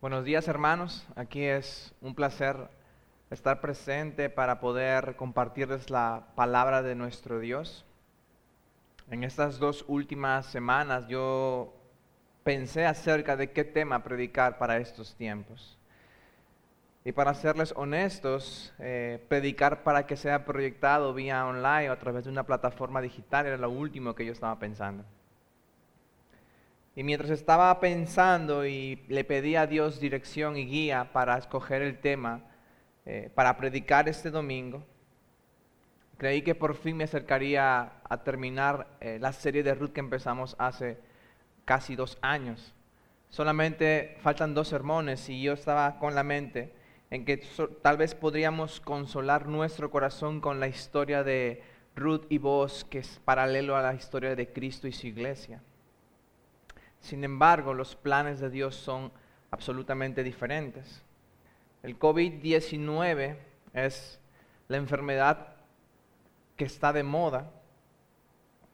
Buenos días hermanos, aquí es un placer estar presente para poder compartirles la palabra de nuestro Dios. En estas dos últimas semanas yo pensé acerca de qué tema predicar para estos tiempos. Y para serles honestos, eh, predicar para que sea proyectado vía online o a través de una plataforma digital era lo último que yo estaba pensando. Y mientras estaba pensando y le pedí a Dios dirección y guía para escoger el tema eh, para predicar este domingo, creí que por fin me acercaría a terminar eh, la serie de Ruth que empezamos hace casi dos años. Solamente faltan dos sermones y yo estaba con la mente en que tal vez podríamos consolar nuestro corazón con la historia de Ruth y vos, que es paralelo a la historia de Cristo y su iglesia. Sin embargo, los planes de Dios son absolutamente diferentes. El COVID-19 es la enfermedad que está de moda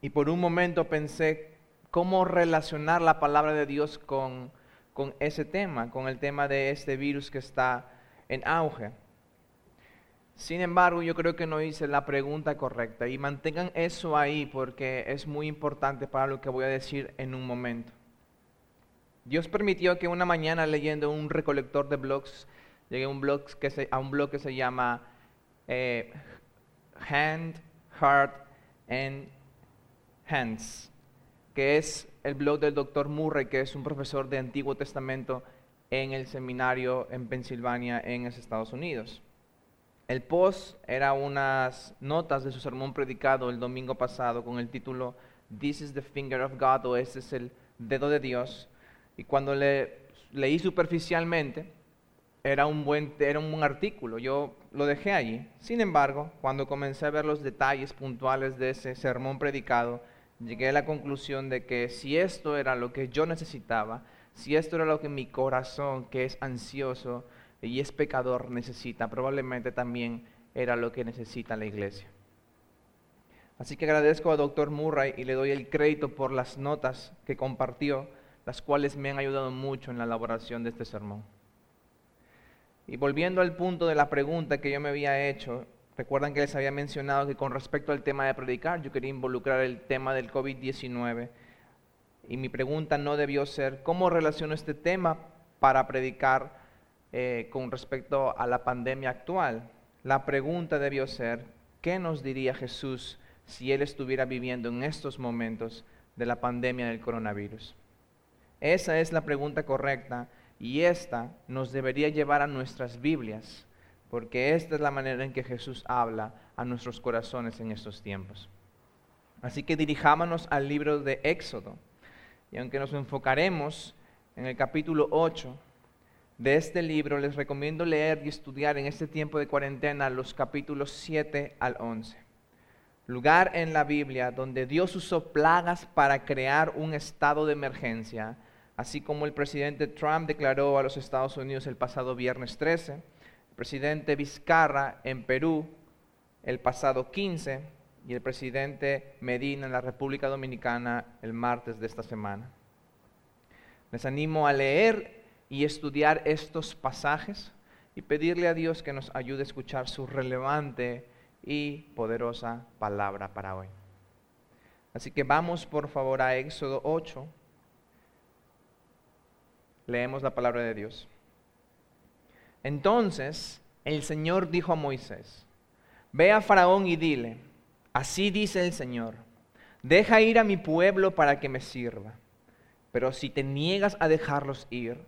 y por un momento pensé cómo relacionar la palabra de Dios con, con ese tema, con el tema de este virus que está en auge. Sin embargo, yo creo que no hice la pregunta correcta y mantengan eso ahí porque es muy importante para lo que voy a decir en un momento. Dios permitió que una mañana leyendo un recolector de blogs, llegué a un blog que se, a un blog que se llama eh, Hand, Heart and Hands, que es el blog del doctor Murray, que es un profesor de Antiguo Testamento en el seminario en Pensilvania, en los Estados Unidos. El post era unas notas de su sermón predicado el domingo pasado con el título This is the finger of God o este es el dedo de Dios y cuando le leí superficialmente, era un buen, era un buen artículo, yo lo dejé allí. Sin embargo, cuando comencé a ver los detalles puntuales de ese sermón predicado, llegué a la conclusión de que si esto era lo que yo necesitaba, si esto era lo que mi corazón, que es ansioso y es pecador, necesita, probablemente también era lo que necesita la iglesia. Así que agradezco a Dr. Murray y le doy el crédito por las notas que compartió las cuales me han ayudado mucho en la elaboración de este sermón. Y volviendo al punto de la pregunta que yo me había hecho, recuerdan que les había mencionado que con respecto al tema de predicar, yo quería involucrar el tema del COVID-19. Y mi pregunta no debió ser, ¿cómo relaciono este tema para predicar eh, con respecto a la pandemia actual? La pregunta debió ser, ¿qué nos diría Jesús si Él estuviera viviendo en estos momentos de la pandemia del coronavirus? Esa es la pregunta correcta. Y esta nos debería llevar a nuestras Biblias, porque esta es la manera en que Jesús habla a nuestros corazones en estos tiempos. Así que dirijámonos al libro de Éxodo, y aunque nos enfocaremos en el capítulo 8 de este libro, les recomiendo leer y estudiar en este tiempo de cuarentena los capítulos 7 al 11 lugar en la Biblia donde Dios usó plagas para crear un estado de emergencia así como el presidente Trump declaró a los Estados Unidos el pasado viernes 13, el presidente Vizcarra en Perú el pasado 15 y el presidente Medina en la República Dominicana el martes de esta semana. Les animo a leer y estudiar estos pasajes y pedirle a Dios que nos ayude a escuchar su relevante y poderosa palabra para hoy. Así que vamos por favor a Éxodo 8 leemos la palabra de Dios. Entonces el Señor dijo a Moisés, ve a Faraón y dile, así dice el Señor, deja ir a mi pueblo para que me sirva, pero si te niegas a dejarlos ir,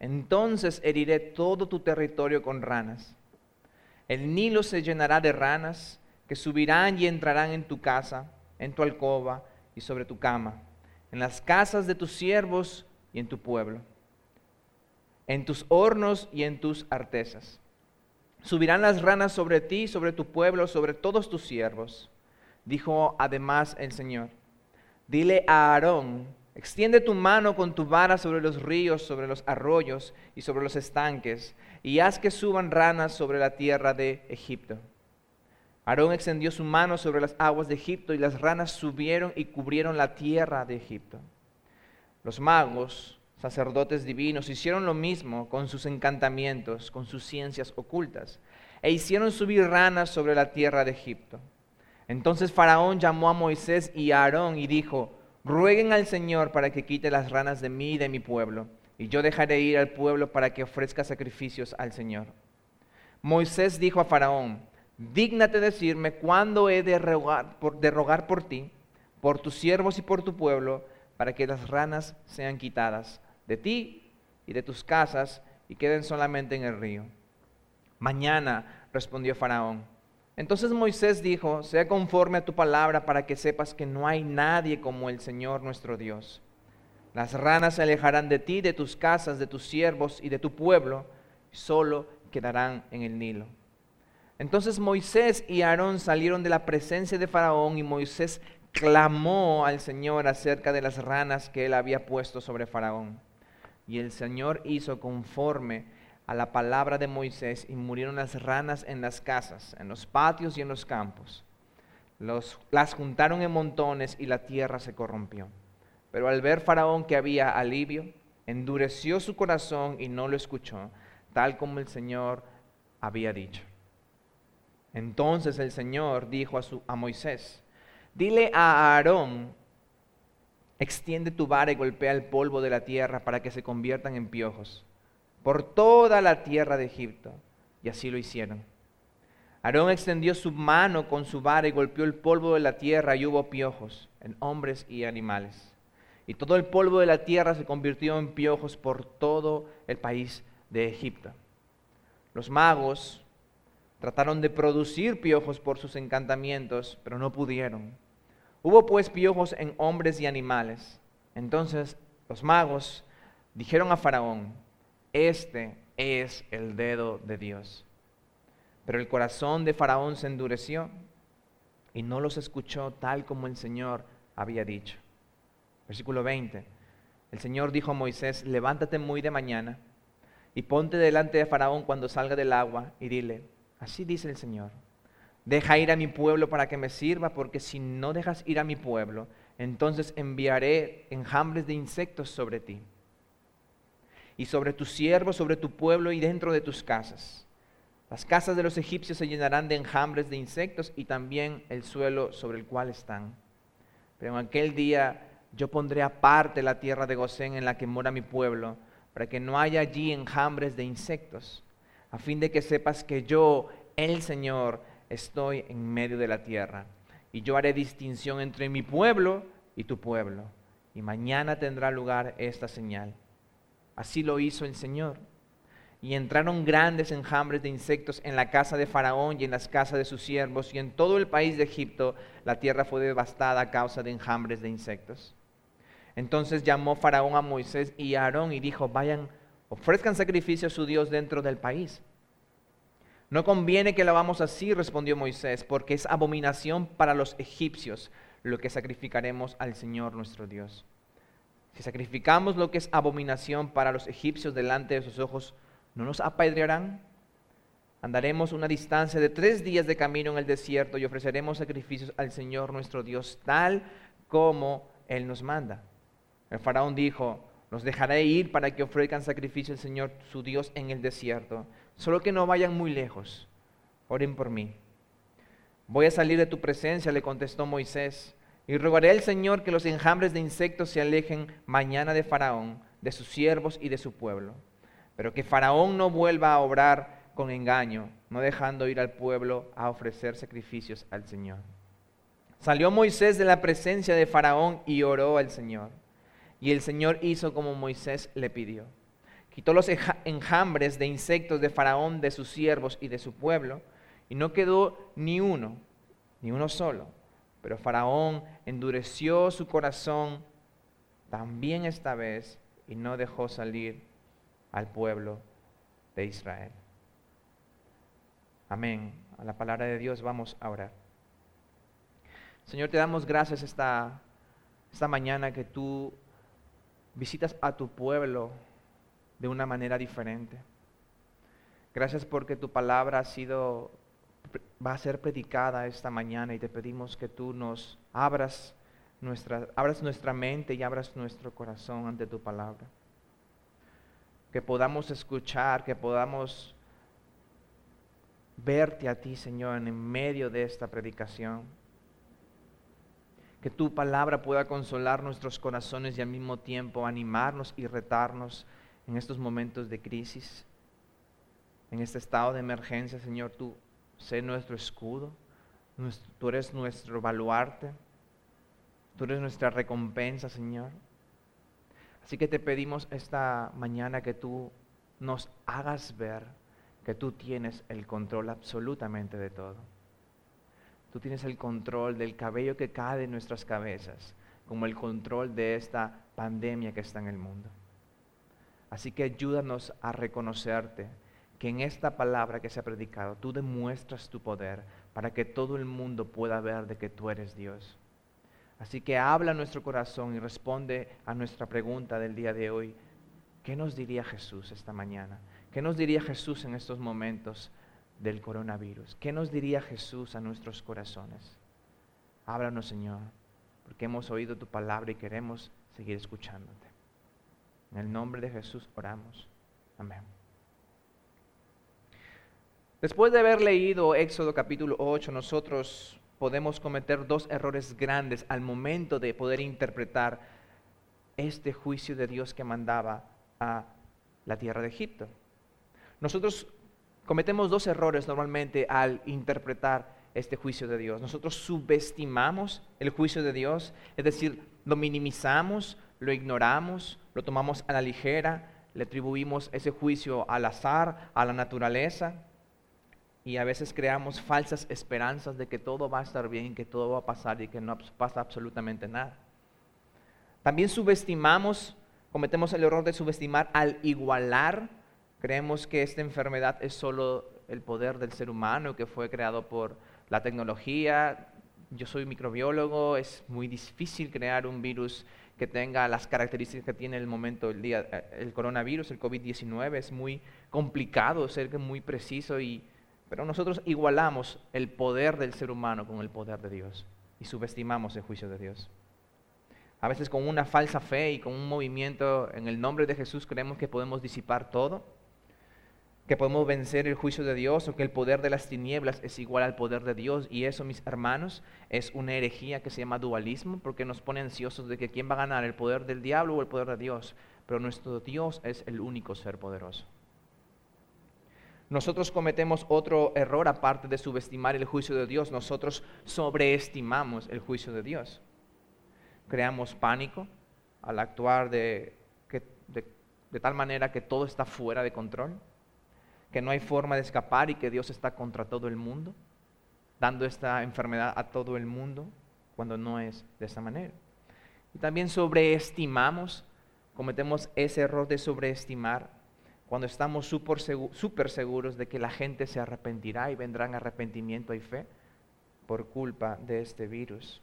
entonces heriré todo tu territorio con ranas. El Nilo se llenará de ranas que subirán y entrarán en tu casa, en tu alcoba y sobre tu cama, en las casas de tus siervos y en tu pueblo en tus hornos y en tus artesas. Subirán las ranas sobre ti, sobre tu pueblo, sobre todos tus siervos. Dijo además el Señor, dile a Aarón, extiende tu mano con tu vara sobre los ríos, sobre los arroyos y sobre los estanques, y haz que suban ranas sobre la tierra de Egipto. Aarón extendió su mano sobre las aguas de Egipto y las ranas subieron y cubrieron la tierra de Egipto. Los magos sacerdotes divinos, hicieron lo mismo con sus encantamientos, con sus ciencias ocultas, e hicieron subir ranas sobre la tierra de Egipto. Entonces Faraón llamó a Moisés y a Aarón y dijo, rueguen al Señor para que quite las ranas de mí y de mi pueblo, y yo dejaré ir al pueblo para que ofrezca sacrificios al Señor. Moisés dijo a Faraón, dígnate decirme cuándo he de rogar, por, de rogar por ti, por tus siervos y por tu pueblo, para que las ranas sean quitadas de ti y de tus casas y queden solamente en el río. Mañana, respondió Faraón. Entonces Moisés dijo, sea conforme a tu palabra para que sepas que no hay nadie como el Señor nuestro Dios. Las ranas se alejarán de ti, de tus casas, de tus siervos y de tu pueblo, y solo quedarán en el Nilo. Entonces Moisés y Aarón salieron de la presencia de Faraón y Moisés clamó al Señor acerca de las ranas que él había puesto sobre Faraón. Y el Señor hizo conforme a la palabra de Moisés y murieron las ranas en las casas, en los patios y en los campos. las juntaron en montones y la tierra se corrompió. Pero al ver Faraón que había alivio, endureció su corazón y no lo escuchó, tal como el Señor había dicho. Entonces el Señor dijo a, a Moisés, dile a Aarón, extiende tu vara y golpea el polvo de la tierra para que se conviertan en piojos por toda la tierra de Egipto. Y así lo hicieron. Aarón extendió su mano con su vara y golpeó el polvo de la tierra y hubo piojos en hombres y animales. Y todo el polvo de la tierra se convirtió en piojos por todo el país de Egipto. Los magos trataron de producir piojos por sus encantamientos, pero no pudieron. Hubo pues piojos en hombres y animales. Entonces los magos dijeron a Faraón, este es el dedo de Dios. Pero el corazón de Faraón se endureció y no los escuchó tal como el Señor había dicho. Versículo 20. El Señor dijo a Moisés, levántate muy de mañana y ponte delante de Faraón cuando salga del agua y dile, así dice el Señor, deja ir a mi pueblo para que me sirva, porque si no dejas ir a mi pueblo, entonces enviaré enjambres de insectos sobre ti y sobre tus siervos, sobre tu pueblo y dentro de tus casas. Las casas de los egipcios se llenarán de enjambres de insectos y también el suelo sobre el cual están. Pero en aquel día yo pondré aparte la tierra de Gosén en la que mora mi pueblo, para que no haya allí enjambres de insectos, a fin de que sepas que yo, el Señor, estoy en medio de la tierra. Y yo haré distinción entre mi pueblo y tu pueblo. Y mañana tendrá lugar esta señal. Así lo hizo el Señor. Y entraron grandes enjambres de insectos en la casa de Faraón y en las casas de sus siervos, y en todo el país de Egipto la tierra fue devastada a causa de enjambres de insectos. Entonces llamó Faraón a Moisés y a Aarón y dijo, vayan, ofrezcan sacrificio a su Dios dentro del país. No conviene que lo hagamos así, respondió Moisés, porque es abominación para los egipcios lo que sacrificaremos al Señor nuestro Dios. Si sacrificamos lo que es abominación para los egipcios delante de sus ojos, ¿no nos apedrearán? Andaremos una distancia de tres días de camino en el desierto y ofreceremos sacrificios al Señor nuestro Dios, tal como Él nos manda. El faraón dijo, nos dejaré ir para que ofrezcan sacrificio al Señor su Dios en el desierto, solo que no vayan muy lejos. Oren por mí. Voy a salir de tu presencia, le contestó Moisés. Y rogaré al Señor que los enjambres de insectos se alejen mañana de Faraón, de sus siervos y de su pueblo. Pero que Faraón no vuelva a obrar con engaño, no dejando ir al pueblo a ofrecer sacrificios al Señor. Salió Moisés de la presencia de Faraón y oró al Señor. Y el Señor hizo como Moisés le pidió. Quitó los enjambres de insectos de Faraón, de sus siervos y de su pueblo, y no quedó ni uno, ni uno solo pero Faraón endureció su corazón también esta vez y no dejó salir al pueblo de Israel. Amén. A la palabra de Dios vamos a orar. Señor, te damos gracias esta, esta mañana que tú visitas a tu pueblo de una manera diferente. Gracias porque tu palabra ha sido va a ser predicada esta mañana y te pedimos que tú nos abras nuestra, abras nuestra mente y abras nuestro corazón ante tu palabra. que podamos escuchar, que podamos verte a ti, Señor, en medio de esta predicación. Que tu palabra pueda consolar nuestros corazones y al mismo tiempo animarnos y retarnos en estos momentos de crisis, en este estado de emergencia, Señor, tú sé nuestro escudo, tú eres nuestro baluarte, tú eres nuestra recompensa, Señor. Así que te pedimos esta mañana que tú nos hagas ver que tú tienes el control absolutamente de todo. Tú tienes el control del cabello que cae de nuestras cabezas, como el control de esta pandemia que está en el mundo. Así que ayúdanos a reconocerte que en esta palabra que se ha predicado tú demuestras tu poder para que todo el mundo pueda ver de que tú eres Dios. Así que habla nuestro corazón y responde a nuestra pregunta del día de hoy. ¿Qué nos diría Jesús esta mañana? ¿Qué nos diría Jesús en estos momentos del coronavirus? ¿Qué nos diría Jesús a nuestros corazones? Háblanos, Señor, porque hemos oído tu palabra y queremos seguir escuchándote. En el nombre de Jesús oramos. Amén. Después de haber leído Éxodo capítulo 8, nosotros podemos cometer dos errores grandes al momento de poder interpretar este juicio de Dios que mandaba a la tierra de Egipto. Nosotros cometemos dos errores normalmente al interpretar este juicio de Dios. Nosotros subestimamos el juicio de Dios, es decir, lo minimizamos, lo ignoramos, lo tomamos a la ligera, le atribuimos ese juicio al azar, a la naturaleza, y a veces creamos falsas esperanzas de que todo va a estar bien, que todo va a pasar y que no pasa absolutamente nada. También subestimamos, cometemos el error de subestimar al igualar. Creemos que esta enfermedad es solo el poder del ser humano que fue creado por la tecnología. Yo soy microbiólogo, es muy difícil crear un virus que tenga las características que tiene el momento el día el coronavirus, el COVID-19, es muy complicado ser muy preciso y pero nosotros igualamos el poder del ser humano con el poder de Dios y subestimamos el juicio de Dios. A veces con una falsa fe y con un movimiento en el nombre de Jesús creemos que podemos disipar todo, que podemos vencer el juicio de Dios o que el poder de las tinieblas es igual al poder de Dios. Y eso, mis hermanos, es una herejía que se llama dualismo porque nos pone ansiosos de que quién va a ganar, el poder del diablo o el poder de Dios. Pero nuestro Dios es el único ser poderoso. Nosotros cometemos otro error aparte de subestimar el juicio de Dios. Nosotros sobreestimamos el juicio de Dios. Creamos pánico al actuar de, de, tal manera que todo está fuera de control, que no hay forma de escapar y que Dios está contra todo el mundo, dando esta enfermedad a todo el mundo cuando no es de esa manera. Y también sobreestimamos, cometemos ese error de sobreestimar cuando estamos súper seguros de que la gente se arrepentirá y vendrán arrepentimiento y fe por culpa de este virus.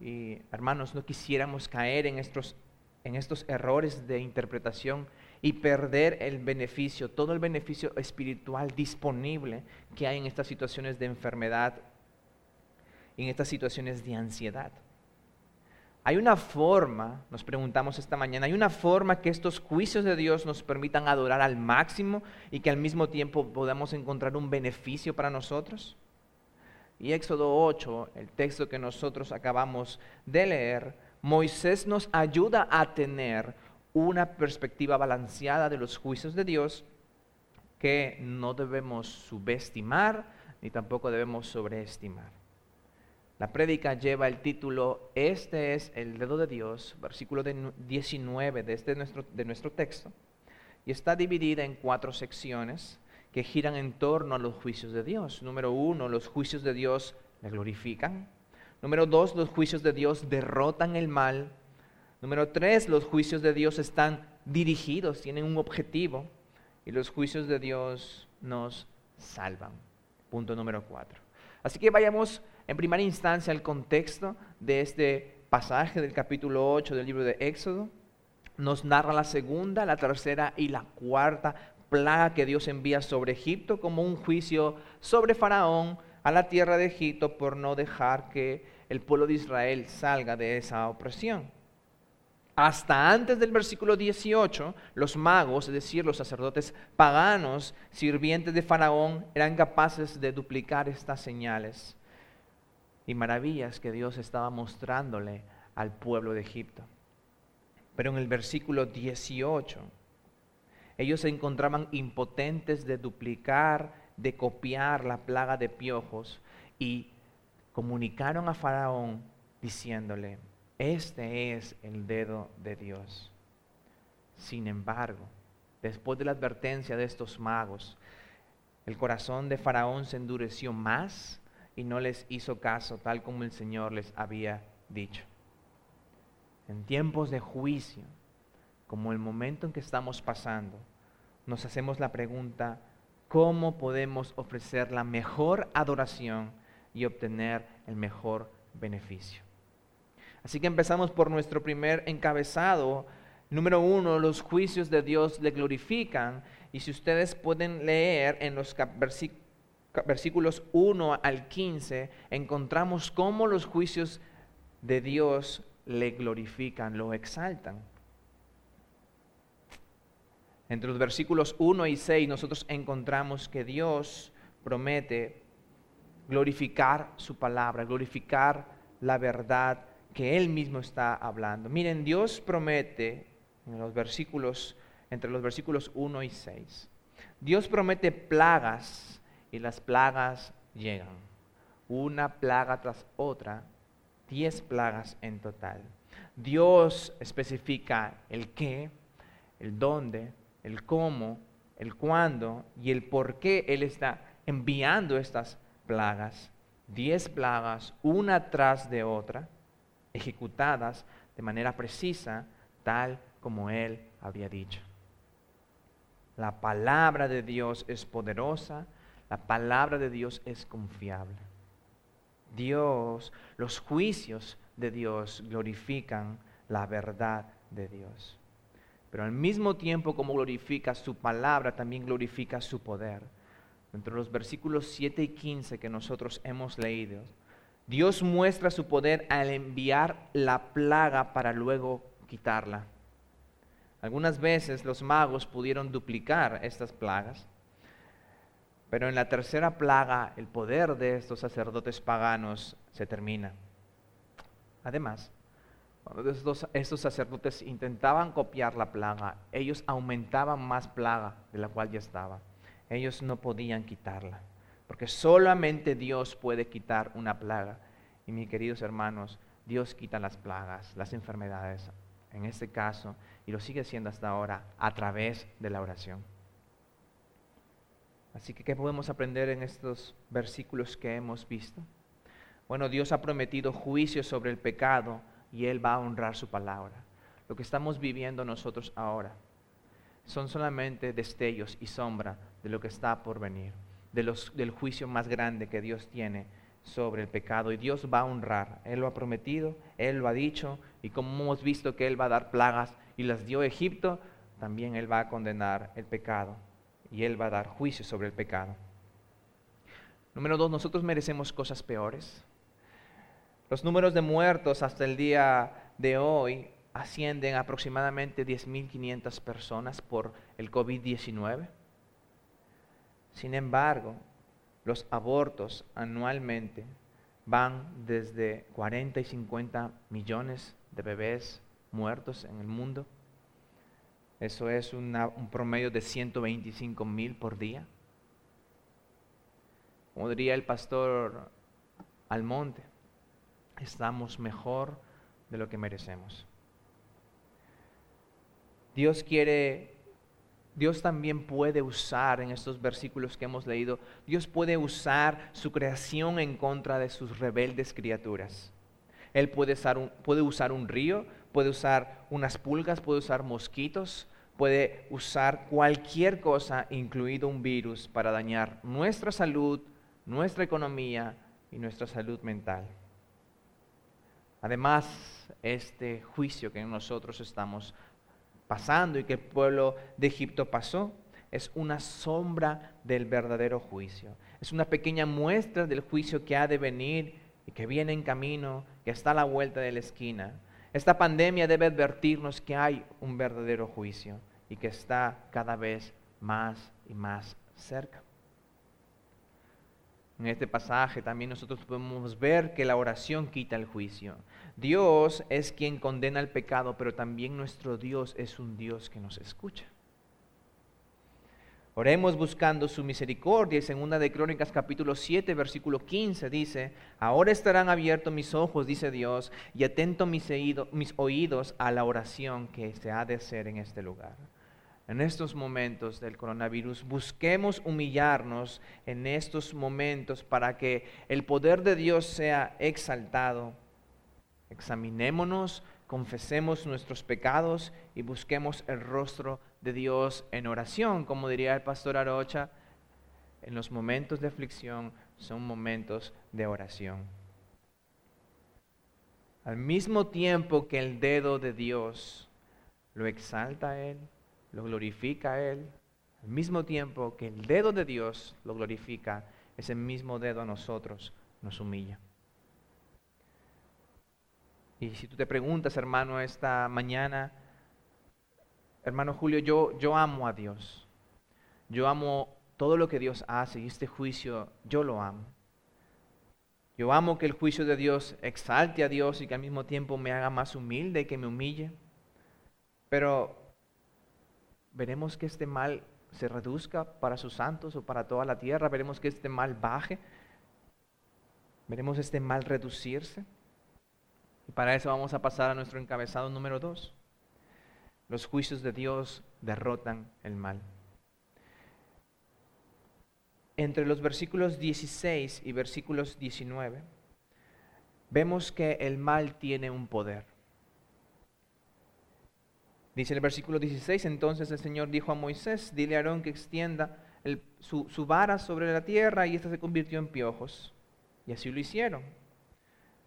Y hermanos, no quisiéramos caer en estos, en estos errores de interpretación y perder el beneficio, todo el beneficio espiritual disponible que hay en estas situaciones de enfermedad, en estas situaciones de ansiedad. Hay una forma, nos preguntamos esta mañana, hay una forma que estos juicios de Dios nos permitan adorar al máximo y que al mismo tiempo podamos encontrar un beneficio para nosotros. Y Éxodo 8, el texto que nosotros acabamos de leer, Moisés nos ayuda a tener una perspectiva balanceada de los juicios de Dios que no debemos subestimar ni tampoco debemos sobreestimar. La prédica lleva el título Este es el dedo de Dios, versículo 19 de, este nuestro, de nuestro texto, y está dividida en cuatro secciones que giran en torno a los juicios de Dios. Número uno, los juicios de Dios le glorifican. Número dos, los juicios de Dios derrotan el mal. Número tres, los juicios de Dios están dirigidos, tienen un objetivo. Y los juicios de Dios nos salvan. Punto número cuatro. Así que vayamos en primera instancia el contexto de este pasaje del capítulo 8 del libro de Éxodo. Nos narra la segunda, la tercera y la cuarta plaga que Dios envía sobre Egipto como un juicio sobre Faraón a la tierra de Egipto por no dejar que el pueblo de Israel salga de esa opresión. Hasta antes del versículo 18, los magos, es decir, los sacerdotes paganos, sirvientes de Faraón, eran capaces de duplicar estas señales y maravillas que Dios estaba mostrándole al pueblo de Egipto. Pero en el versículo 18, ellos se encontraban impotentes de duplicar, de copiar la plaga de piojos y comunicaron a Faraón diciéndole, este es el dedo de Dios. Sin embargo, después de la advertencia de estos magos, el corazón de Faraón se endureció más y no les hizo caso tal como el Señor les había dicho. En tiempos de juicio, como el momento en que estamos pasando, nos hacemos la pregunta, ¿cómo podemos ofrecer la mejor adoración y obtener el mejor beneficio? Así que empezamos por nuestro primer encabezado. Número uno, los juicios de Dios le glorifican. Y si ustedes pueden leer en los versículos 1 al 15, encontramos cómo los juicios de Dios le glorifican, lo exaltan. Entre los versículos 1 y 6 nosotros encontramos que Dios promete glorificar su palabra, glorificar la verdad que Él mismo está hablando. Miren, Dios promete en los versículos, entre los versículos 1 y 6, Dios promete plagas y las plagas llegan. Una plaga tras otra, diez plagas en total. Dios especifica el qué, el dónde, el cómo, el cuándo y el por qué Él está enviando estas plagas. Diez plagas, una tras de otra ejecutadas de manera precisa, tal como Él había dicho. La palabra de Dios es poderosa, la palabra de Dios es confiable. Dios, los juicios de Dios glorifican la verdad de Dios. Pero al mismo tiempo como glorifica su palabra, también glorifica su poder. Entre los versículos 7 y 15 que nosotros hemos leído, Dios muestra su poder al enviar la plaga para luego quitarla. Algunas veces los magos pudieron duplicar estas plagas, pero en la tercera plaga el poder de estos sacerdotes paganos se termina. Además, cuando estos, estos, sacerdotes intentaban copiar la plaga, ellos aumentaban más plaga de la cual ya estaba. Ellos no podían quitarla porque solamente Dios puede quitar una plaga. Y mis queridos hermanos, Dios quita las plagas, las enfermedades, en este caso, y lo sigue haciendo hasta ahora a través de la oración. Así que, ¿qué podemos aprender en estos versículos que hemos visto? Bueno, Dios ha prometido juicio sobre el pecado y Él va a honrar su palabra. Lo que estamos viviendo nosotros ahora son solamente destellos y sombra de lo que está por venir del juicio más grande que Dios tiene sobre el pecado. Y Dios va a honrar. Él lo ha prometido, Él lo ha dicho. Y como hemos visto que Él va a dar plagas y las dio Egipto, también Él va a condenar el pecado. Y Él va a dar juicio sobre el pecado. Número dos, nosotros merecemos cosas peores. Los números de muertos hasta el día de hoy ascienden a aproximadamente 10.500 personas por el COVID-19. Sin embargo, los abortos anualmente van desde 40 y 50 millones de bebés muertos en el mundo. Eso es un promedio de 125 mil por día. Como diría el pastor Almonte, estamos mejor de lo que merecemos. Dios quiere Dios también puede usar en estos versículos que hemos leído, Dios puede usar su creación en contra de sus rebeldes criaturas. Él puede usar un, puede usar un río, puede usar unas pulgas, puede usar mosquitos, puede usar cualquier cosa, incluido un virus, para dañar nuestra salud, nuestra economía y nuestra salud mental. Además, este juicio que nosotros estamos pasando y que el pueblo de Egipto pasó, es una sombra del verdadero juicio. Es una pequeña muestra del juicio que ha de venir y que viene en camino, que está a la vuelta de la esquina. Esta pandemia debe advertirnos que hay un verdadero juicio y que está cada vez más y más cerca. En este pasaje también nosotros podemos ver que la oración quita el juicio. Dios es quien condena el pecado, pero también nuestro Dios es un Dios que nos escucha. Oremos buscando su misericordia. Segunda de Crónicas capítulo 7, versículo 15 dice, ahora estarán abiertos mis ojos, dice Dios, y atento mis oídos a la oración que se ha de hacer en este lugar. En estos momentos del coronavirus, busquemos humillarnos en estos momentos para que el poder de Dios sea exaltado. Examinémonos, confesemos nuestros pecados y busquemos el rostro de Dios en oración, como diría el pastor Arocha, en los momentos de aflicción son momentos de oración. Al mismo tiempo que el dedo de Dios lo exalta a Él, lo glorifica a Él, al mismo tiempo que el dedo de Dios lo glorifica, ese mismo dedo a nosotros nos humilla. Y si tú te preguntas, hermano, esta mañana, hermano Julio, yo, yo amo a Dios. Yo amo todo lo que Dios hace y este juicio yo lo amo. Yo amo que el juicio de Dios exalte a Dios y que al mismo tiempo me haga más humilde y que me humille. Pero veremos que este mal se reduzca para sus santos o para toda la tierra. Veremos que este mal baje. Veremos este mal reducirse. Y para eso vamos a pasar a nuestro encabezado número dos. Los juicios de Dios derrotan el mal. Entre los versículos 16 y versículos 19 vemos que el mal tiene un poder. Dice el versículo 16, entonces el Señor dijo a Moisés, dile a Aarón que extienda su, vara sobre la tierra y ésta se convirtió en piojos. Y así lo hicieron.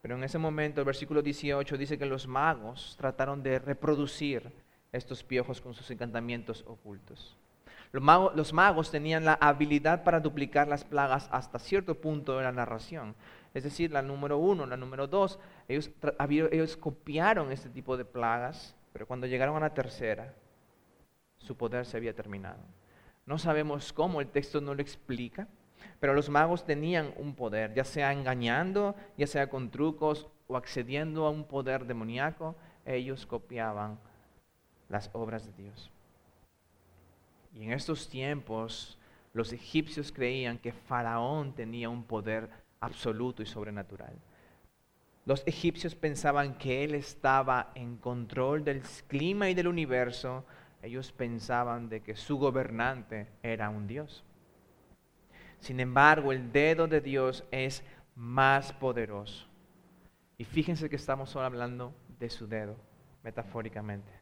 Pero en ese momento, el versículo 18 dice que los magos trataron de reproducir estos piojos con sus encantamientos ocultos. Los magos, tenían la habilidad para duplicar las plagas hasta cierto punto de la narración. Es decir, la número uno, la número dos, ellos, ellos copiaron este tipo de plagas, pero cuando llegaron a la tercera, su poder se había terminado. No sabemos cómo, el texto no lo explica, pero los magos tenían un poder, ya sea engañando, ya sea con trucos o accediendo a un poder demoníaco, ellos copiaban las obras de Dios. Y en estos tiempos los egipcios creían que Faraón tenía un poder absoluto y sobrenatural. Los egipcios pensaban que él estaba en control del clima y del universo. Ellos pensaban de que su gobernante era un Dios. Sin embargo, el dedo de Dios es más poderoso. Y fíjense que estamos solo hablando de su dedo, metafóricamente.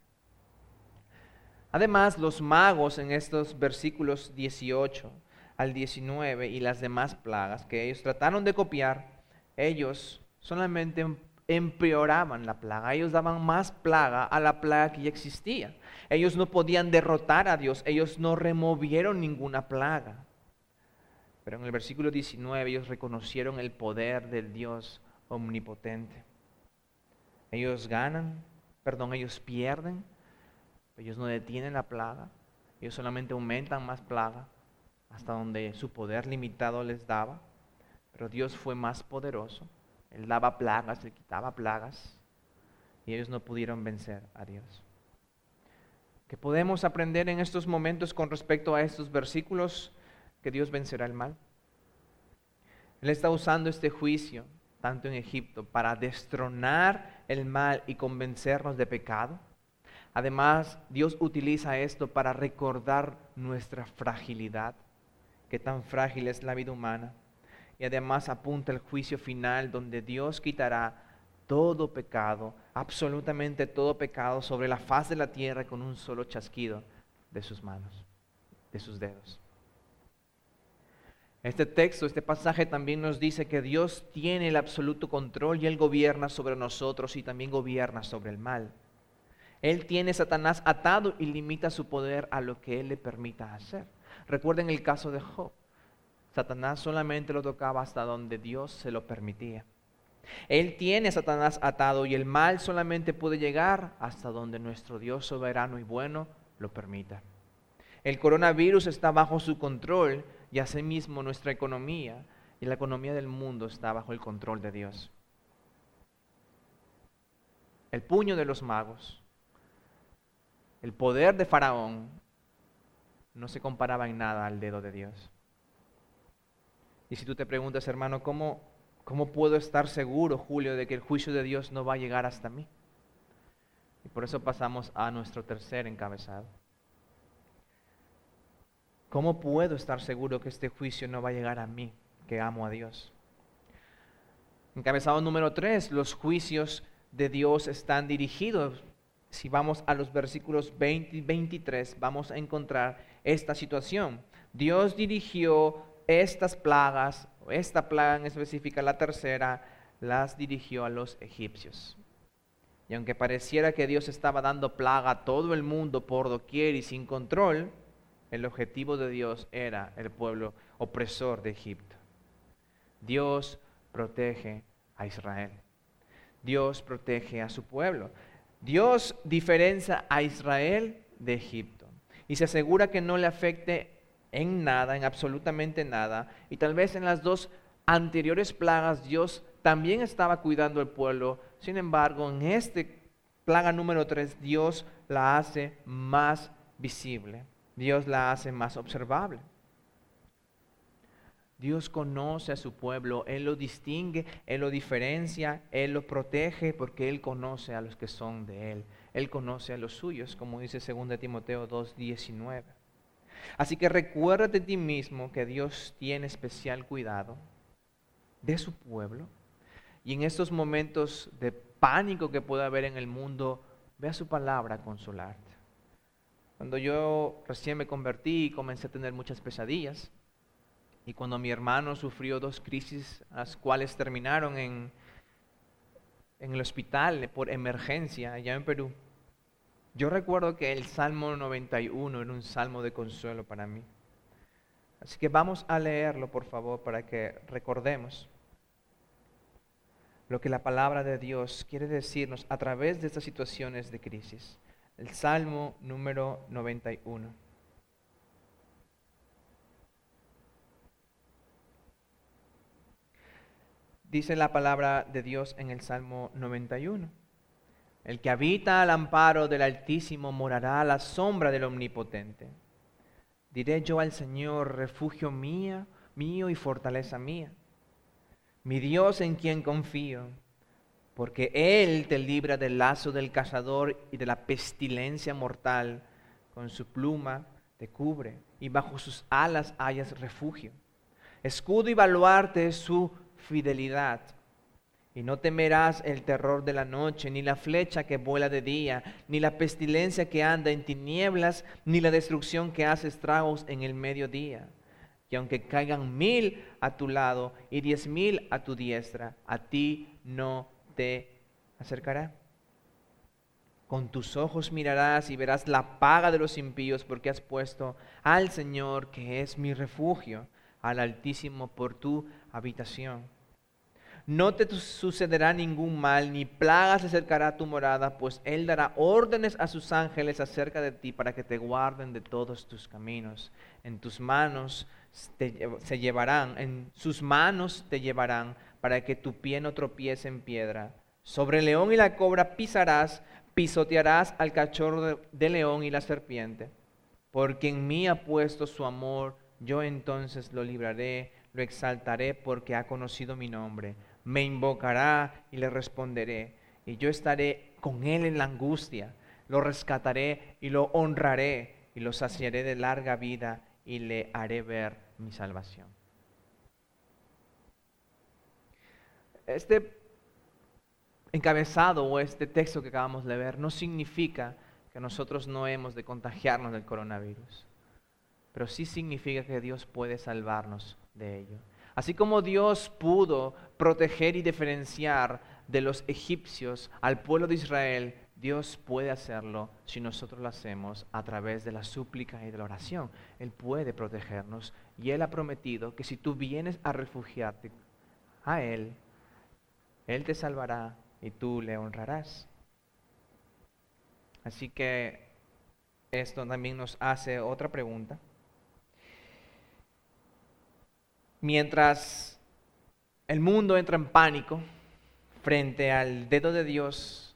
Además, los magos en estos versículos 18 al 19 y las demás plagas que ellos trataron de copiar, ellos solamente em, empeoraban la plaga, ellos daban más plaga a la plaga que ya existía. Ellos no podían derrotar a Dios, ellos no removieron ninguna plaga. Pero en el versículo 19 ellos reconocieron el poder del Dios omnipotente. Ellos ganan, perdón, ellos pierden, ellos no detienen la plaga, ellos solamente aumentan más plaga hasta donde su poder limitado les daba. Pero Dios fue más poderoso. Él daba plagas, él quitaba plagas y ellos no pudieron vencer a Dios. ¿Qué podemos aprender en estos momentos con respecto a estos versículos? Que Dios vencerá el mal. Él está usando este juicio, tanto en Egipto, para destronar el mal y convencernos de pecado Además, Dios utiliza esto para recordar nuestra fragilidad, que tan frágil es la vida humana. Y además apunta el juicio final donde Dios quitará todo pecado, absolutamente todo pecado sobre la faz de la tierra con un solo chasquido de sus manos, de sus dedos. Este texto, este pasaje también nos dice que Dios tiene el absoluto control y Él gobierna sobre nosotros y también gobierna sobre el mal. Él tiene a Satanás atado y limita su poder a lo que Él le permita hacer. Recuerden el caso de Job. Satanás solamente lo tocaba hasta donde Dios se lo permitía. Él tiene a Satanás atado y el mal solamente puede llegar hasta donde nuestro Dios soberano y bueno lo permita. El coronavirus está bajo su control y asimismo nuestra economía y la economía del mundo está bajo el control de Dios. El puño de los magos, el poder de Faraón no se comparaba en nada al dedo de Dios. Y si tú te preguntas, hermano, ¿cómo, ¿cómo puedo estar seguro, Julio, de que el juicio de Dios no va a llegar hasta mí? Y por eso pasamos a nuestro tercer encabezado. ¿Cómo puedo estar seguro que este juicio no va a llegar a mí, que amo a Dios? Encabezado número tres, los juicios de Dios están dirigidos. Si vamos a los versículos 20 y 23, vamos a encontrar esta situación. Dios dirigió estas plagas, esta plaga en específica, la tercera, las dirigió a los egipcios. Y aunque pareciera que Dios estaba dando plaga a todo el mundo por doquier y sin control, el objetivo de Dios era el pueblo opresor de Egipto. Dios protege a Israel. Dios protege a su pueblo. Dios diferencia a Israel de Egipto y se asegura que no le afecte en nada, en absolutamente nada. Y tal vez en las dos anteriores plagas Dios también estaba cuidando al pueblo. Sin embargo, en este plaga número 3 Dios la hace más visible. Dios la hace más observable. Dios conoce a su pueblo, Él lo distingue, Él lo diferencia, Él lo protege porque Él conoce a los que son de Él. Él conoce a los suyos, como dice 2 Timoteo 2.19. Así que recuérdate de ti mismo que Dios tiene especial cuidado de su pueblo. Y en estos momentos de pánico que puede haber en el mundo, vea su palabra a consolarte. Cuando yo recién me convertí comencé a tener muchas pesadillas, y cuando mi hermano sufrió dos crisis, las cuales terminaron en, en el hospital por emergencia allá en Perú, yo recuerdo que el Salmo 91 era un salmo de consuelo para mí. Así que vamos a leerlo, por favor, para que recordemos lo que la palabra de Dios quiere decirnos a través de estas situaciones de crisis. El Salmo número 91. Dice la palabra de Dios en el Salmo 91. El que habita al amparo del Altísimo morará a la sombra del Omnipotente. Diré yo al Señor, refugio mío, mío y fortaleza mía, mi Dios en quien confío, porque Él te libra del lazo del cazador y de la pestilencia mortal, con su pluma te cubre y bajo sus alas hayas refugio. Escudo y baluarte es su fidelidad y no temerás el terror de la noche, ni la flecha que vuela de día, ni la pestilencia que anda en tinieblas, ni la destrucción que hace estragos en el mediodía. Y aunque caigan mil a tu lado y diez mil a tu diestra, a ti no te acercará. Con tus ojos mirarás y verás la paga de los impíos, porque has puesto al Señor, que es mi refugio, al Altísimo por tu habitación. No te sucederá ningún mal, ni plaga se acercará a tu morada, pues Él dará órdenes a sus ángeles acerca de ti para que te guarden de todos tus caminos. En tus manos se llevarán, en sus manos te llevarán para que tu pie no tropiece en piedra. Sobre el león y la cobra pisarás, pisotearás al cachorro de, de león y la serpiente. Porque en mí ha puesto su amor, yo entonces lo libraré, lo exaltaré porque ha conocido mi nombre me invocará y le responderé. Y yo estaré con él en la angustia, lo rescataré y lo honraré y lo saciaré de larga vida y le haré ver mi salvación. Este encabezado o este texto que acabamos de ver no significa que nosotros no hemos de contagiarnos del coronavirus, pero sí significa que Dios puede salvarnos de ello. Así como Dios pudo proteger y diferenciar de los egipcios al pueblo de Israel, Dios puede hacerlo si nosotros lo hacemos a través de la súplica y de la oración. Él puede protegernos y Él ha prometido que si tú vienes a refugiarte a Él, Él te salvará y tú le honrarás. Así que esto también nos hace otra pregunta. Mientras el mundo entra en pánico frente al dedo de Dios,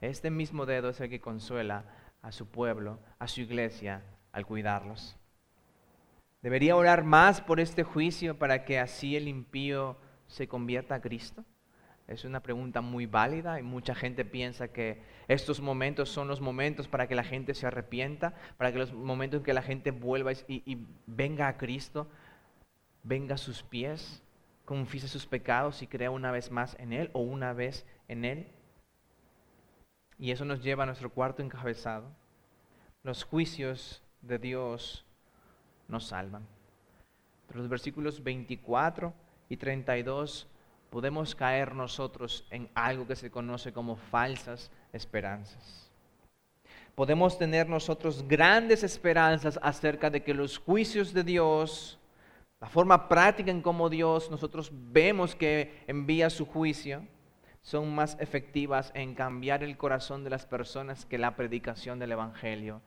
este mismo dedo es el que consuela a su pueblo, a su iglesia, al cuidarlos. ¿Debería orar más por este juicio para que así el impío se convierta a Cristo? Es una pregunta muy válida y mucha gente piensa que estos momentos son los momentos para que la gente se arrepienta, para que los momentos en que la gente vuelva y, venga a Cristo, venga a sus pies, confiese sus pecados y crea una vez más en Él o una vez en Él. Y eso nos lleva a nuestro cuarto encabezado. Los juicios de Dios nos salvan. Entre los versículos 24 y 32 podemos caer nosotros en algo que se conoce como falsas esperanzas. Podemos tener nosotros grandes esperanzas acerca de que los juicios de Dios, la forma práctica en cómo Dios nosotros vemos que envía su juicio, son más efectivas en cambiar el corazón de las personas que la predicación del Evangelio.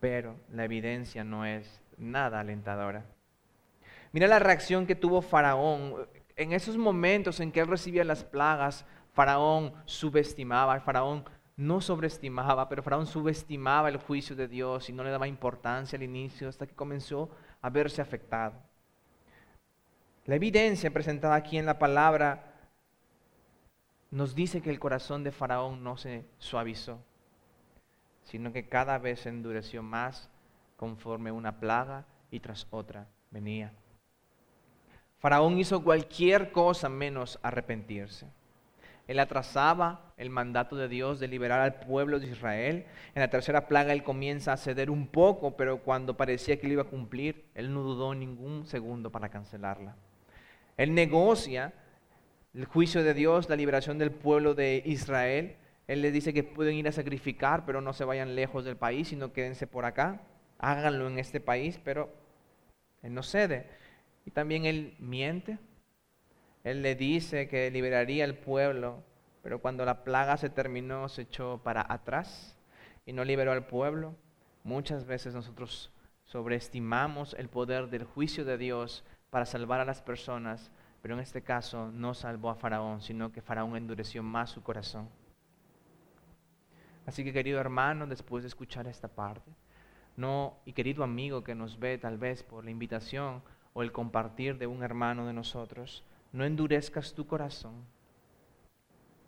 Pero la evidencia no es nada alentadora. Mira la reacción que tuvo Faraón. En esos momentos en que él recibía las plagas, Faraón subestimaba, Faraón no sobreestimaba, pero Faraón subestimaba el juicio de Dios y no le daba importancia al inicio hasta que comenzó a verse afectado. La evidencia presentada aquí en la palabra nos dice que el corazón de Faraón no se suavizó, sino que cada vez se endureció más conforme una plaga y tras otra venía. Faraón hizo cualquier cosa menos arrepentirse. Él atrasaba el mandato de Dios de liberar al pueblo de Israel. En la tercera plaga él comienza a ceder un poco, pero cuando parecía que lo iba a cumplir, él no dudó ningún segundo para cancelarla. Él negocia el juicio de Dios, la liberación del pueblo de Israel. Él les dice que pueden ir a sacrificar, pero no se vayan lejos del país, sino quédense por acá. Háganlo en este país, pero él no cede. Y también él miente. Él le dice que liberaría al pueblo, pero cuando la plaga se terminó se echó para atrás y no liberó al pueblo. Muchas veces nosotros sobreestimamos el poder del juicio de Dios para salvar a las personas, pero en este caso no salvó a Faraón, sino que Faraón endureció más su corazón. Así que querido hermano, después de escuchar esta parte, no, y querido amigo que nos ve tal vez por la invitación, o el compartir de un hermano de nosotros, no endurezcas tu corazón.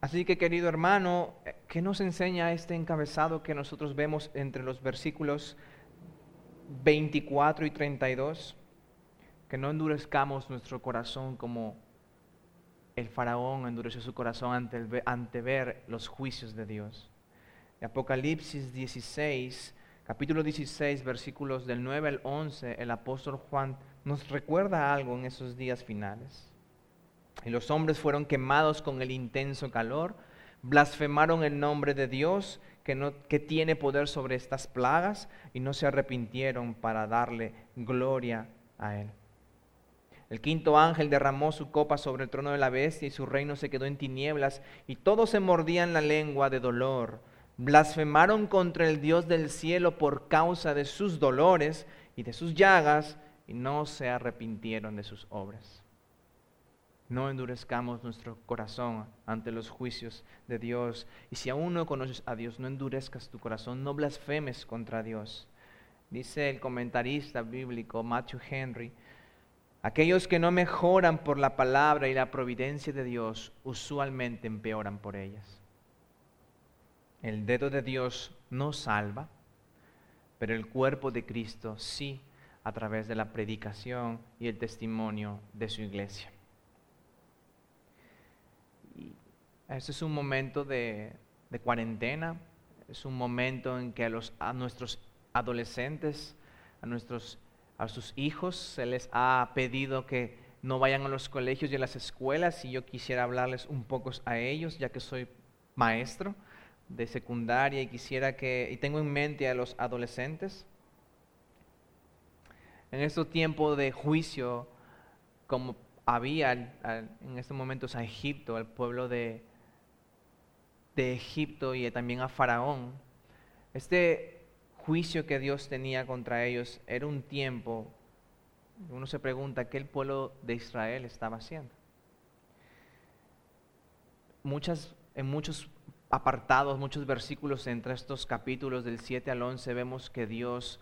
Así que querido hermano, eh, ¿qué nos enseña este encabezado que nosotros vemos entre los versículos 24 y 32? Que no endurezcamos nuestro corazón como el faraón endureció su corazón ante, ante ver los juicios de Dios. Apocalipsis 16, capítulo 16, versículos del 9 al 11, el apóstol Juan nos recuerda algo en esos días finales. Y los hombres fueron quemados con el intenso calor, blasfemaron el nombre de Dios que, no, que tiene poder sobre estas plagas y no se arrepintieron para darle gloria a Él. El quinto ángel derramó su copa sobre el trono de la bestia y su reino se quedó en tinieblas y todos se mordían la lengua de dolor. Blasfemaron contra el Dios del cielo por causa de sus dolores y de sus llagas y no se arrepintieron de sus obras. No endurezcamos nuestro corazón ante los juicios de Dios. Y si aún no conoces a Dios, no endurezcas tu corazón, no blasfemes contra Dios. Dice el comentarista bíblico Matthew Henry, aquellos que no mejoran por la palabra y la providencia de Dios, usualmente empeoran por ellas. El dedo de Dios no salva, pero el cuerpo de Cristo sí a través de la predicación y el testimonio de su iglesia. Este es un momento de, cuarentena, es un momento en que a, los, a nuestros adolescentes, a, nuestros, a sus hijos, se les ha pedido que no vayan a los colegios y a las escuelas y yo quisiera hablarles un poco a ellos, ya que soy maestro de secundaria y quisiera que, y tengo en mente a los adolescentes, en estos tiempos de juicio, como había en estos momentos a Egipto, al pueblo de, de Egipto y también a Faraón, este juicio que Dios tenía contra ellos era un tiempo, uno se pregunta, ¿qué el pueblo de Israel estaba haciendo? Muchas, en muchos apartados, muchos versículos entre estos capítulos del 7 al 11 vemos que Dios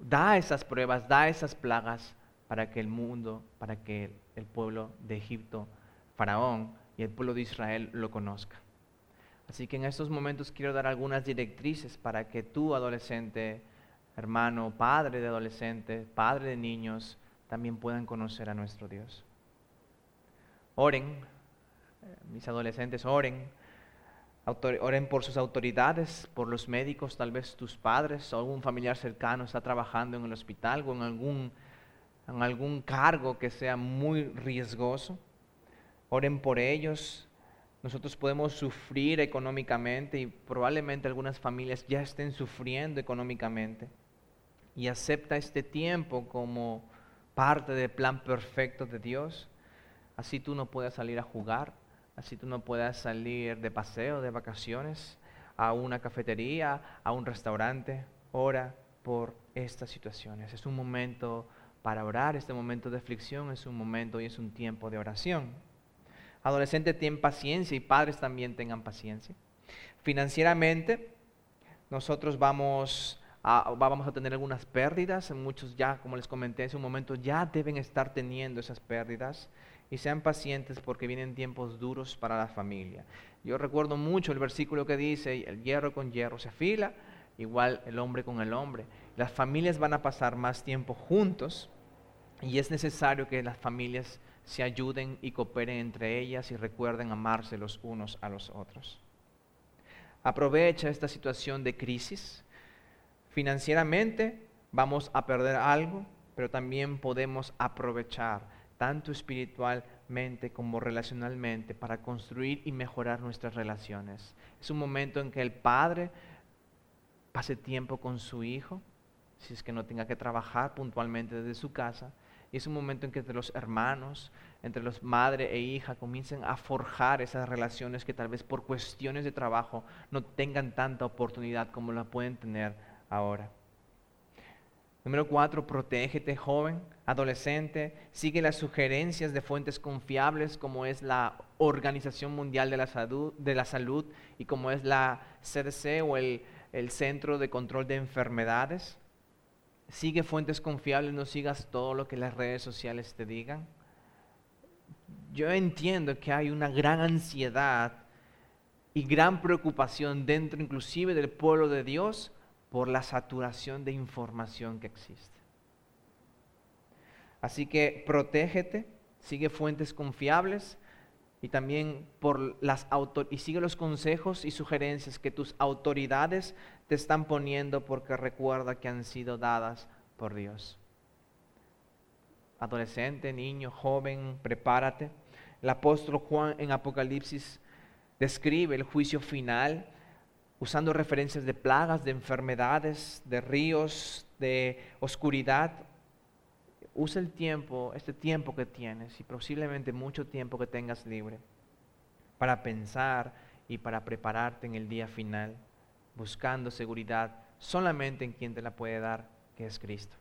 da esas pruebas, da esas plagas para que el mundo, para que el pueblo de Egipto, Faraón y el pueblo de Israel lo conozca. Así que en estos momentos quiero dar algunas directrices para que tú, adolescente, hermano, padre de adolescentes, padre de niños, también puedan conocer a nuestro Dios. Oren, eh, mis adolescentes, oren Oren por sus autoridades, por los médicos, tal vez tus padres o algún familiar cercano está trabajando en el hospital o en algún, en algún cargo que sea muy riesgoso. Oren por ellos. Nosotros podemos sufrir económicamente y probablemente algunas familias ya estén sufriendo económicamente. Y acepta este tiempo como parte del plan perfecto de Dios. Así tú no puedas salir a jugar, Así tú no puedas salir de paseo, de vacaciones, a una cafetería, a un restaurante. Ora por estas situaciones. Es un momento para orar, este momento de aflicción es un momento y es un tiempo de oración. Adolescentes tienen paciencia y padres también tengan paciencia. Financieramente, nosotros vamos a, vamos a tener algunas pérdidas. Muchos ya, como les comenté hace un momento, ya deben estar teniendo esas pérdidas y sean pacientes porque vienen tiempos duros para la familia. Yo recuerdo mucho el versículo que dice, el hierro con hierro se afila, igual el hombre con el hombre. Las familias van a pasar más tiempo juntos y es necesario que las familias se ayuden y cooperen entre ellas y recuerden amarse los unos a los otros. Aprovecha esta situación de crisis. Financieramente vamos a perder algo, pero también podemos aprovechar tanto espiritualmente como relacionalmente, para construir y mejorar nuestras relaciones. Es un momento en que el padre pase tiempo con su hijo, si es que no tenga que trabajar puntualmente desde su casa. Y es un momento en que entre los hermanos, entre los madre e hija, comiencen a forjar esas relaciones que tal vez por cuestiones de trabajo no tengan tanta oportunidad como la pueden tener ahora. Número cuatro, protégete joven, adolescente, sigue las sugerencias de fuentes confiables como es la Organización Mundial de la Salud, y como es la CDC o el Centro de Control de Enfermedades. Sigue fuentes confiables, no sigas todo lo que las redes sociales te digan. Yo entiendo que hay una gran ansiedad y gran preocupación dentro inclusive del pueblo de Dios por la saturación de información que existe. Así que protégete, sigue fuentes confiables y también por las y sigue los consejos y sugerencias que tus autoridades te están poniendo porque recuerda que han sido dadas por Dios. Adolescente, niño, joven, prepárate. El apóstol Juan en Apocalipsis describe el juicio final usando referencias de plagas, de enfermedades, de ríos, de oscuridad. Usa el tiempo, este tiempo que tienes y posiblemente mucho tiempo que tengas libre para pensar y para prepararte en el día final, buscando seguridad solamente en quien te la puede dar, que es Cristo.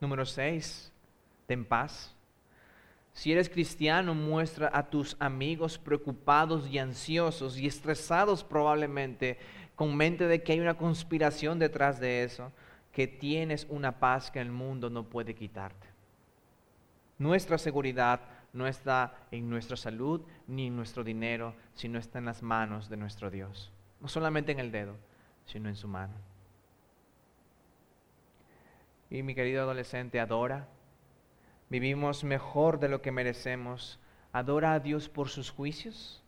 Número 6, ten paz. Si eres cristiano, muestra a tus amigos preocupados y ansiosos y estresados probablemente, con mente de que hay una conspiración detrás de eso, que tienes una paz que el mundo no puede quitarte. Nuestra seguridad no está en nuestra salud ni en nuestro dinero, sino está en las manos de nuestro Dios. No solamente en el dedo, sino en su mano. Y mi querido adolescente, adora vivimos mejor de lo que merecemos. Adora a Dios por sus juicios.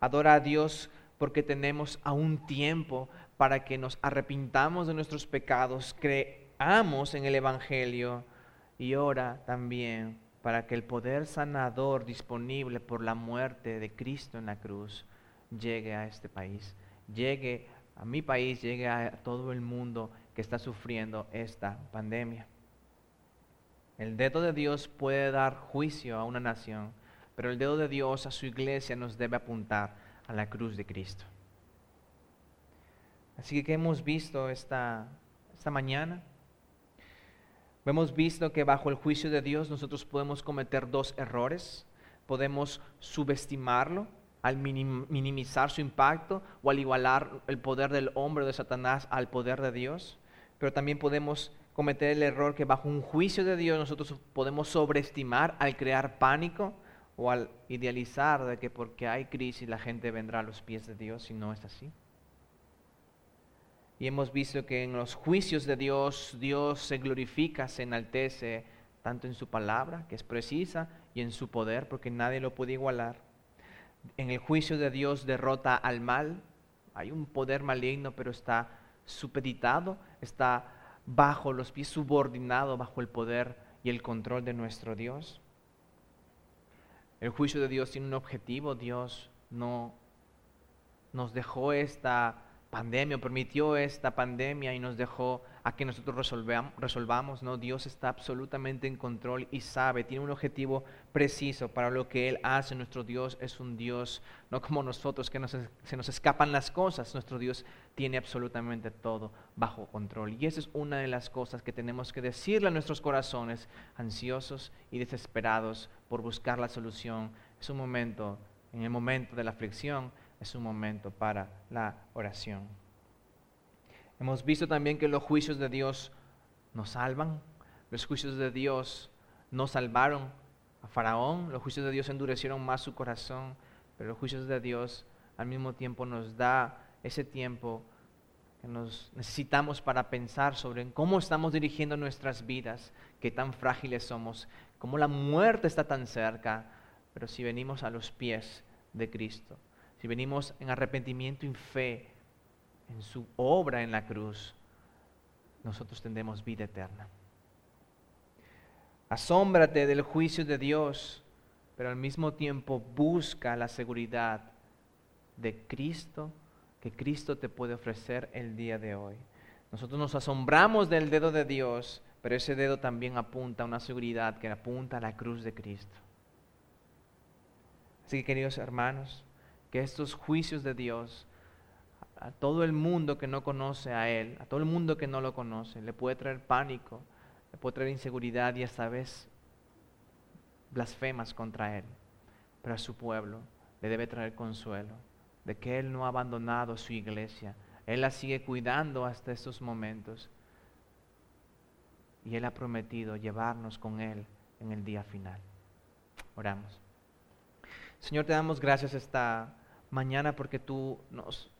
Adora a Dios porque tenemos aún tiempo para que nos arrepintamos de nuestros pecados, creamos en el Evangelio y ora también para que el poder sanador disponible por la muerte de Cristo en la cruz llegue a este país, llegue a mi país, llegue a todo el mundo que está sufriendo esta pandemia. El dedo de Dios puede dar juicio a una nación, pero el dedo de Dios a su iglesia nos debe apuntar a la cruz de Cristo. Así que, hemos visto esta, esta mañana? Hemos visto que bajo el juicio de Dios nosotros podemos cometer dos errores. Podemos subestimarlo al minimizar su impacto o al igualar el poder del hombre de Satanás al poder de Dios. Pero también podemos cometer el error que bajo un juicio de Dios nosotros podemos sobreestimar al crear pánico o al idealizar de que porque hay crisis la gente vendrá a los pies de Dios y no es así. Y hemos visto que en los juicios de Dios, Dios se glorifica, se enaltece, tanto en su palabra, que es precisa, y en su poder, porque nadie lo puede igualar. En el juicio de Dios derrota al mal. Hay un poder maligno, pero está supeditado, está bajo los pies, subordinado bajo el poder y el control de nuestro Dios. El juicio de Dios tiene un objetivo. Dios no nos dejó esta pandemia, permitió esta pandemia y nos dejó a que nosotros resolvamos, ¿no? Dios está absolutamente en control y sabe, tiene un objetivo preciso para lo que Él hace. Nuestro Dios es un Dios, no como nosotros, que se nos escapan las cosas. Nuestro Dios tiene absolutamente todo bajo control. Y esa es una de las cosas que tenemos que decirle a nuestros corazones ansiosos y desesperados por buscar la solución. Es un momento, en el momento de la aflicción, es un momento para la oración. Hemos visto también que los juicios de Dios nos salvan. Los juicios de Dios nos salvaron a Faraón. Los juicios de Dios endurecieron más su corazón. Pero los juicios de Dios al mismo tiempo nos da ese tiempo que nos necesitamos para pensar sobre cómo estamos dirigiendo nuestras vidas, qué tan frágiles somos, cómo la muerte está tan cerca, pero si venimos a los pies de Cristo, si venimos en arrepentimiento y fe en su obra en la cruz, nosotros tendremos vida eterna. Asómbrate del juicio de Dios, pero al mismo tiempo busca la seguridad de Cristo que Cristo te puede ofrecer el día de hoy. Nosotros nos asombramos del dedo de Dios, pero ese dedo también apunta a una seguridad que apunta a la cruz de Cristo. Así que queridos hermanos, que estos juicios de Dios a todo el mundo que no conoce a Él, a todo el mundo que no lo conoce, le puede traer pánico, le puede traer inseguridad y esta vez blasfemas contra Él. Pero a su pueblo le debe traer consuelo de que Él no ha abandonado su iglesia. Él la sigue cuidando hasta estos momentos. Y Él ha prometido llevarnos con Él en el día final. Oramos. Señor, te damos gracias esta mañana porque tú nos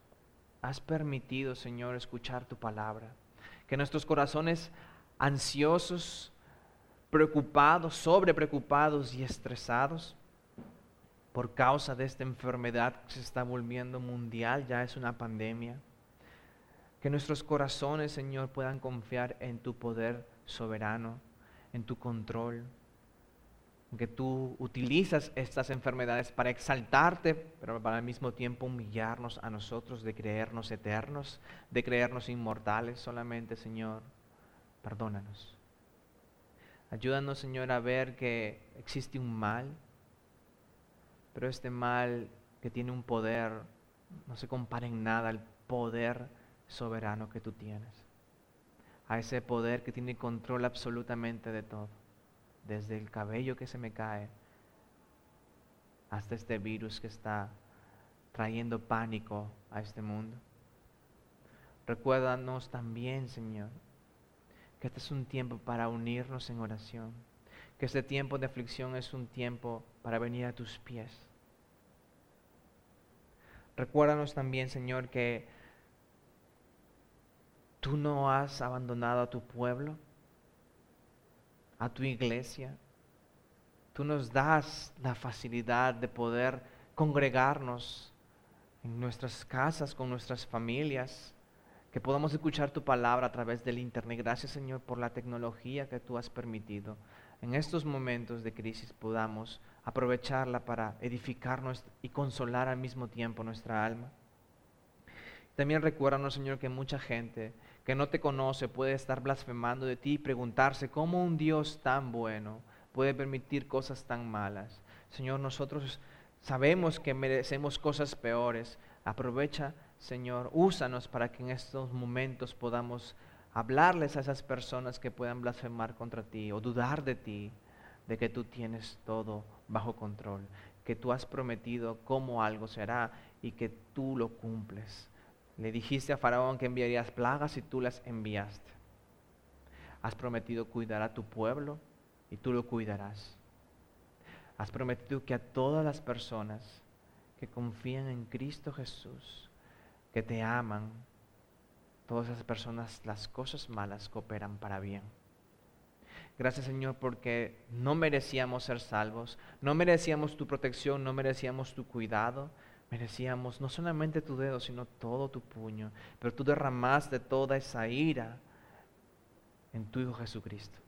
has permitido, Señor, escuchar tu palabra. Que nuestros corazones ansiosos, preocupados, sobre preocupados y estresados por causa de esta enfermedad que se está volviendo mundial, ya es una pandemia. Que nuestros corazones, Señor, puedan confiar en tu poder soberano, en tu control, que tú utilizas estas enfermedades para exaltarte, pero para al mismo tiempo humillarnos a nosotros, de creernos eternos, de creernos inmortales solamente, Señor. Perdónanos. Ayúdanos, Señor, a ver que existe un mal, pero este mal que tiene un poder no se compara en nada al poder soberano que tú tienes, a ese poder que tiene control absolutamente de todo desde el cabello que se me cae hasta este virus que está trayendo pánico a este mundo. Recuérdanos también, Señor, que este es un tiempo para unirnos en oración, que este tiempo de aflicción es un tiempo para venir a tus pies. Recuérdanos también, Señor, que tú no has abandonado a tu pueblo a tu iglesia. Tú nos das la facilidad de poder congregarnos en nuestras casas, con nuestras familias, que podamos escuchar tu palabra a través del Internet. Gracias Señor por la tecnología que tú has permitido. En estos momentos de crisis podamos aprovecharla para edificarnos y consolar al mismo tiempo nuestra alma. También recuérdanos, Señor, que mucha gente que no te conoce puede estar blasfemando de ti y preguntarse cómo un Dios tan bueno puede permitir cosas tan malas. Señor, nosotros sabemos que merecemos cosas peores. Aprovecha, Señor, úsanos para que en estos momentos podamos hablarles a esas personas que puedan blasfemar contra ti o dudar de ti, de que tú tienes todo bajo control, que tú has prometido cómo algo será y que tú lo cumples. Le dijiste a Faraón que enviarías plagas y tú las enviaste. Has prometido cuidar a tu pueblo y tú lo cuidarás. Has prometido que a todas las personas que confían en Cristo Jesús, que te aman, todas esas personas, las cosas malas cooperan para bien. Gracias Señor porque no merecíamos ser salvos, no merecíamos tu protección, no merecíamos tu cuidado, merecíamos no solamente tu dedo, sino todo tu puño, pero tú derramaste toda esa ira en tu Hijo Jesucristo.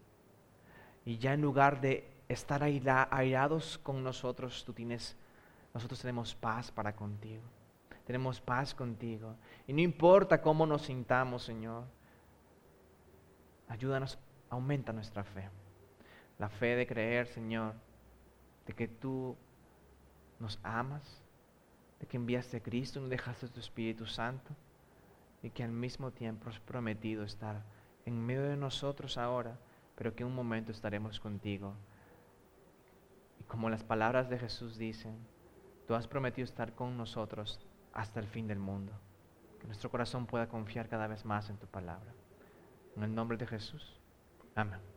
Y ya en lugar de estar airados con nosotros, tú tienes, nosotros tenemos paz para contigo. Tenemos paz contigo. Y no importa cómo nos sintamos, Señor. Ayúdanos, aumenta nuestra fe. La fe de creer, Señor, de que tú nos amas, de que enviaste a Cristo y nos dejaste tu Espíritu Santo y que al mismo tiempo has prometido estar en medio de nosotros ahora pero que un momento estaremos contigo. Y como las palabras de Jesús dicen, tú has prometido estar con nosotros hasta el fin del mundo. Que nuestro corazón pueda confiar cada vez más en tu palabra. En el nombre de Jesús. Amén.